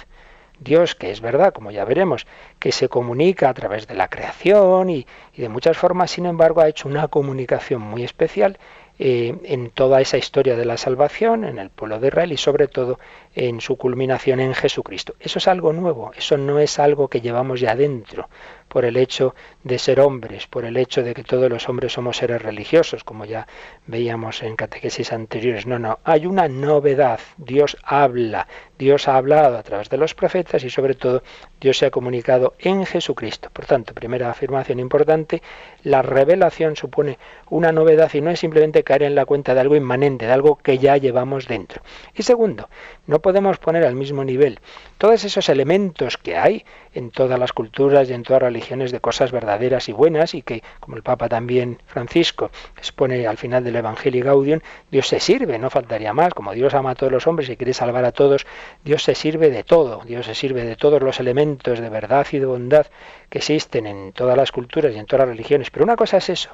Dios, que es verdad, como ya veremos, que se comunica a través de la creación y, y de muchas formas, sin embargo, ha hecho una comunicación muy especial eh, en toda esa historia de la salvación, en el pueblo de Israel y sobre todo en su culminación en Jesucristo. Eso es algo nuevo, eso no es algo que llevamos ya dentro por el hecho de ser hombres, por el hecho de que todos los hombres somos seres religiosos, como ya veíamos en catequesis anteriores. No, no, hay una novedad. Dios habla, Dios ha hablado a través de los profetas y sobre todo Dios se ha comunicado en Jesucristo. Por tanto, primera afirmación importante, la revelación supone una novedad y no es simplemente caer en la cuenta de algo inmanente, de algo que ya llevamos dentro. Y segundo, no podemos poner al mismo nivel todos esos elementos que hay en todas las culturas y en todas las religiones de cosas verdaderas y buenas y que, como el Papa también Francisco expone al final del Evangelio Gaudium, Dios se sirve, no faltaría más, como Dios ama a todos los hombres y quiere salvar a todos, Dios se sirve de todo, Dios se sirve de todos los elementos de verdad y de bondad que existen en todas las culturas y en todas las religiones. Pero una cosa es eso,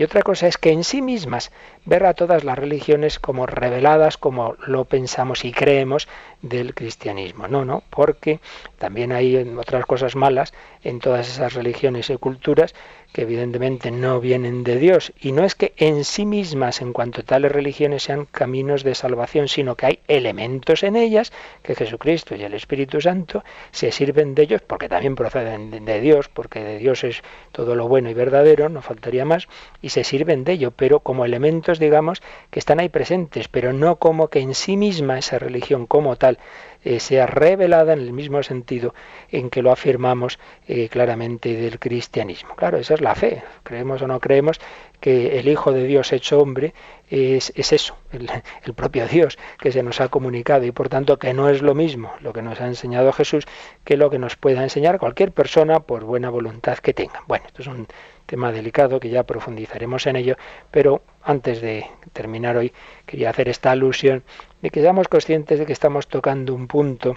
y otra cosa es que en sí mismas ver a todas las religiones como reveladas, como lo pensamos y creemos del cristianismo. No, no, porque también hay otras cosas malas en todas esas religiones y culturas que evidentemente no vienen de Dios. Y no es que en sí mismas, en cuanto tales religiones, sean caminos de salvación, sino que hay elementos en ellas que Jesucristo y el Espíritu Santo se sirven de ellos, porque también proceden de Dios, porque de Dios es todo lo bueno y verdadero, no faltaría más, y se sirven de ello, pero como elementos, digamos, que están ahí presentes, pero no como que en sí misma esa religión como tal eh, sea revelada en el mismo sentido en que lo afirmamos eh, claramente del cristianismo. Claro, esa es la fe. Creemos o no creemos que el Hijo de Dios hecho hombre es, eso, el, el, propio Dios que se nos ha comunicado y por tanto que no es lo mismo lo que nos ha enseñado Jesús que lo que nos pueda enseñar cualquier persona por buena voluntad que tenga. Bueno, esto es un tema delicado que ya profundizaremos en ello, pero antes de terminar hoy quería hacer esta alusión de que seamos conscientes de que estamos tocando un punto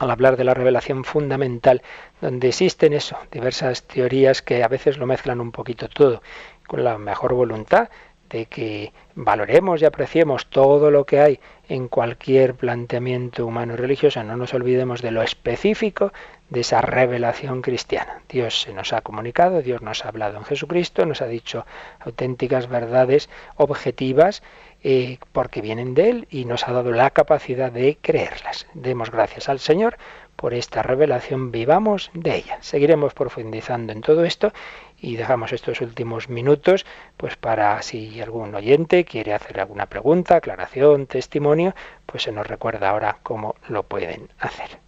al hablar de la revelación fundamental, donde existen eso, diversas teorías que a veces lo mezclan un poquito todo, con la mejor voluntad de que valoremos y apreciemos todo lo que hay en cualquier planteamiento humano religioso, no nos olvidemos de lo específico de esa revelación cristiana. Dios se nos ha comunicado, Dios nos ha hablado en Jesucristo, nos ha dicho auténticas verdades objetivas eh, porque vienen de Él y nos ha dado la capacidad de creerlas. Demos gracias al Señor por esta revelación, vivamos de ella. Seguiremos profundizando en todo esto y dejamos estos últimos minutos pues para si algún oyente quiere hacer alguna pregunta, aclaración, testimonio, pues se nos recuerda ahora cómo lo pueden hacer.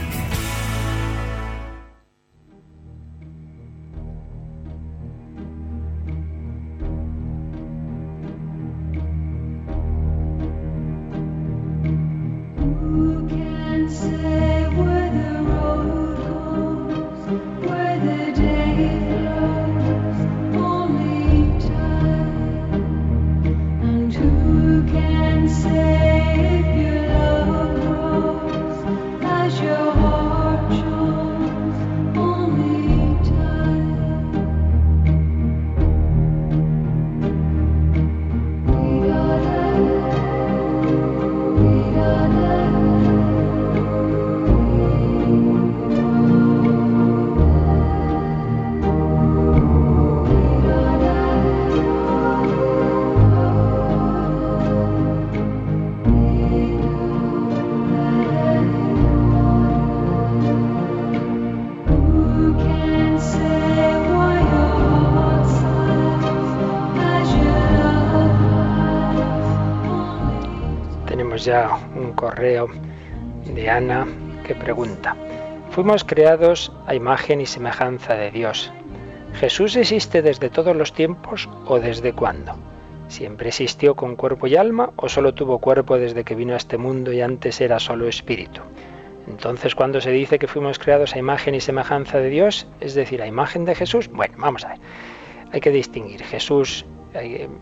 Ya un correo de Ana que pregunta, fuimos creados a imagen y semejanza de Dios. ¿Jesús existe desde todos los tiempos o desde cuándo? ¿Siempre existió con cuerpo y alma o solo tuvo cuerpo desde que vino a este mundo y antes era solo espíritu? Entonces, cuando se dice que fuimos creados a imagen y semejanza de Dios, es decir, a imagen de Jesús, bueno, vamos a ver. Hay que distinguir. Jesús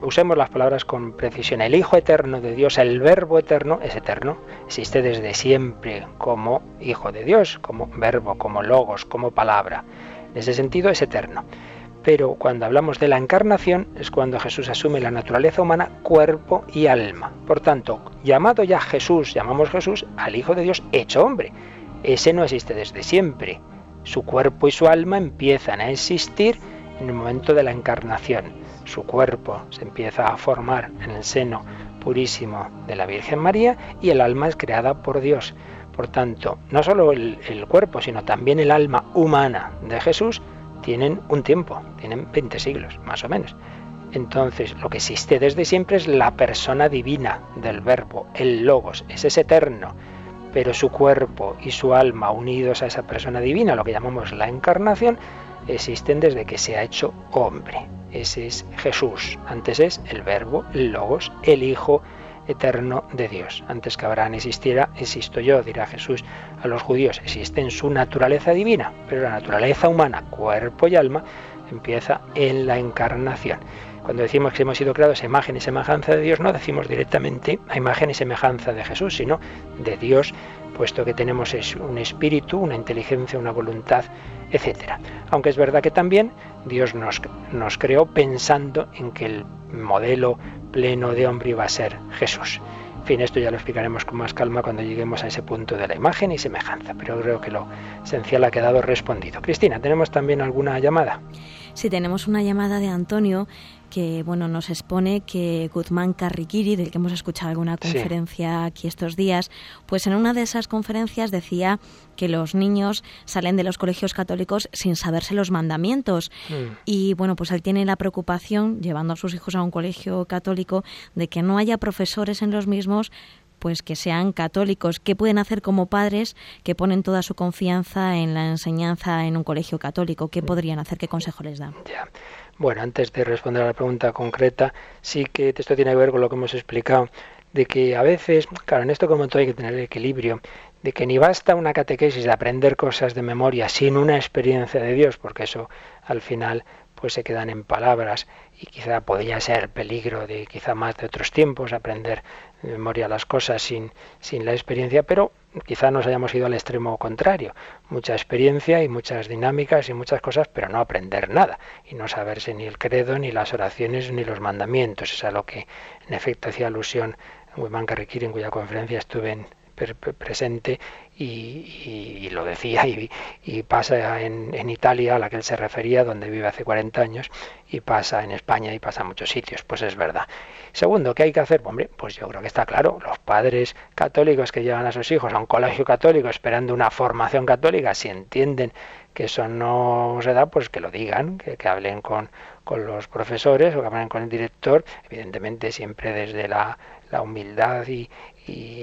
usemos las palabras con precisión. El Hijo Eterno de Dios, el Verbo Eterno, es eterno, existe desde siempre como Hijo de Dios, como verbo, como logos, como palabra. En ese sentido es eterno. Pero cuando hablamos de la encarnación es cuando Jesús asume la naturaleza humana, cuerpo y alma. Por tanto, llamado ya Jesús, llamamos Jesús al Hijo de Dios hecho hombre. Ese no existe desde siempre. Su cuerpo y su alma empiezan a existir en el momento de la encarnación su cuerpo se empieza a formar en el seno purísimo de la Virgen María y el alma es creada por Dios. Por tanto, no solo el, cuerpo, sino también el alma humana de Jesús tienen un tiempo, tienen 20 siglos, más o menos. Entonces, lo que existe desde siempre es la persona divina del verbo, el logos, ese es eterno, pero su cuerpo y su alma unidos a esa persona divina, lo que llamamos la encarnación, existen desde que se ha hecho hombre. Ese es Jesús. Antes es el Verbo, el Logos, el Hijo eterno de Dios. Antes que Abraham existiera, existo yo, dirá Jesús a los judíos. Existe en su naturaleza divina, pero la naturaleza humana, cuerpo y alma, empieza en la encarnación. Cuando decimos que hemos sido creados a imagen y semejanza de Dios, no decimos directamente a imagen y semejanza de Jesús, sino de Dios, puesto que tenemos un espíritu, una inteligencia, una voluntad etc. Aunque es verdad que también Dios nos, nos creó pensando en que el modelo pleno de hombre iba a ser Jesús. En fin, esto ya lo explicaremos con más calma cuando lleguemos a ese punto de la imagen y semejanza, pero creo que lo esencial ha quedado respondido. Cristina, ¿tenemos también alguna llamada? Sí, tenemos una llamada de Antonio que bueno nos expone que Guzmán Carriquiri, del que hemos escuchado alguna conferencia aquí estos días, pues en una de esas conferencias decía que los niños salen de los colegios católicos sin saberse los mandamientos. Mm. Y bueno, pues él tiene la preocupación, llevando a sus hijos a un colegio católico, de que no haya profesores en los mismos pues que sean católicos. ¿Qué pueden hacer como padres que ponen toda su confianza en la enseñanza en un colegio católico? ¿Qué mm. podrían hacer? ¿Qué consejo les dan? Bueno, antes de responder a la pregunta concreta, sí que esto tiene que ver con lo que hemos explicado, de que a veces, claro, en esto como todo hay que tener equilibrio, de que ni basta una catequesis de aprender cosas de memoria sin una experiencia de Dios, porque eso al final pues se quedan en palabras y quizá podría ser peligro de quizá más de otros tiempos aprender de memoria las cosas sin, sin la experiencia, pero quizá nos hayamos ido al extremo contrario. Mucha experiencia y muchas dinámicas y muchas cosas, pero no aprender nada y no saberse ni el credo, ni las oraciones, ni los mandamientos. Es a lo que en efecto hacía alusión Wiman Carriquiri, en cuya conferencia estuve en, presente y, lo decía y, pasa en, en, Italia a la que él se refería, donde vive hace 40 años, y pasa en España y pasa en muchos sitios, pues es verdad. Segundo, ¿qué hay que hacer? Hombre, pues yo creo que está claro, los padres católicos que llevan a sus hijos a un colegio católico esperando una formación católica, si entienden que eso no se da, pues que lo digan, que, que hablen con, con los profesores o que hablen con el director, evidentemente siempre desde la la humildad y,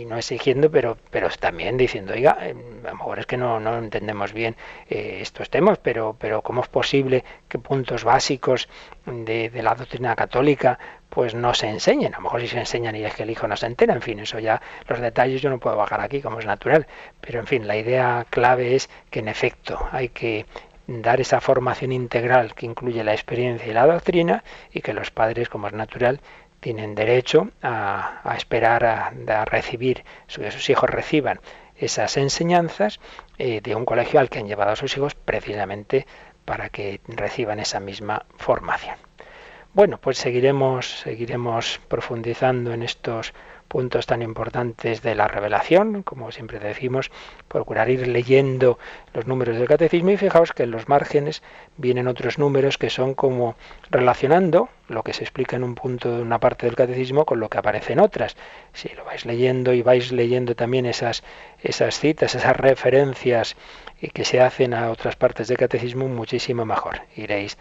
no exigiendo, pero, pero también diciendo, oiga, eh, a lo mejor es que no, no entendemos bien eh, estos temas, pero, pero ¿cómo es posible que puntos básicos de, de, la doctrina católica pues no se enseñen? A lo mejor si se enseñan y es que el hijo no se entera, en fin, eso ya, los detalles yo no puedo bajar aquí como es natural, pero en fin, la idea clave es que en efecto hay que dar esa formación integral que incluye la experiencia y la doctrina y que los padres, como es natural, tienen derecho a, esperar a, recibir, que sus hijos reciban esas enseñanzas eh, de un colegio al que han llevado a sus hijos precisamente para que reciban esa misma formación. Bueno, pues seguiremos, seguiremos profundizando en estos puntos tan importantes de la revelación, como siempre decimos, procurar ir leyendo los números del catecismo y fijaos que en los márgenes vienen otros números que son como relacionando lo que se explica en un punto de una parte del catecismo con lo que aparece en otras. Si lo vais leyendo y vais leyendo también esas, esas citas, esas referencias que se hacen a otras partes del catecismo, muchísimo mejor. Iréis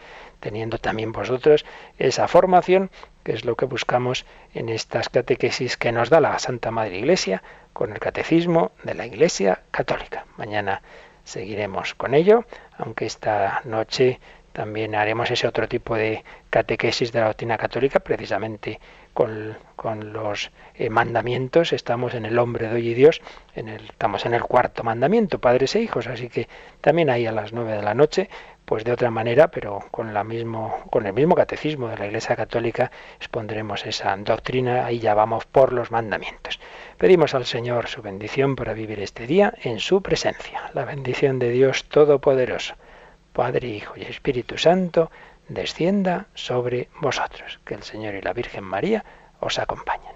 teniendo también vosotros esa formación, que es lo que buscamos en estas catequesis que nos da la Santa Madre Iglesia con el catecismo de la Iglesia Católica. Mañana seguiremos con ello, aunque esta noche también haremos ese otro tipo de catequesis de la doctrina católica, precisamente con, los eh, mandamientos. Estamos en el hombre de hoy y Dios, en el, estamos en el cuarto mandamiento, padres e hijos, así que también ahí a las nueve de la noche, pues de otra manera, pero con, la mismo, con el mismo catecismo de la Iglesia Católica, expondremos esa doctrina, ahí ya vamos por los mandamientos. Pedimos al Señor su bendición para vivir este día en su presencia. La bendición de Dios Todopoderoso. Padre, Hijo y Espíritu Santo, descienda sobre vosotros. Que el Señor y la Virgen María os acompañen.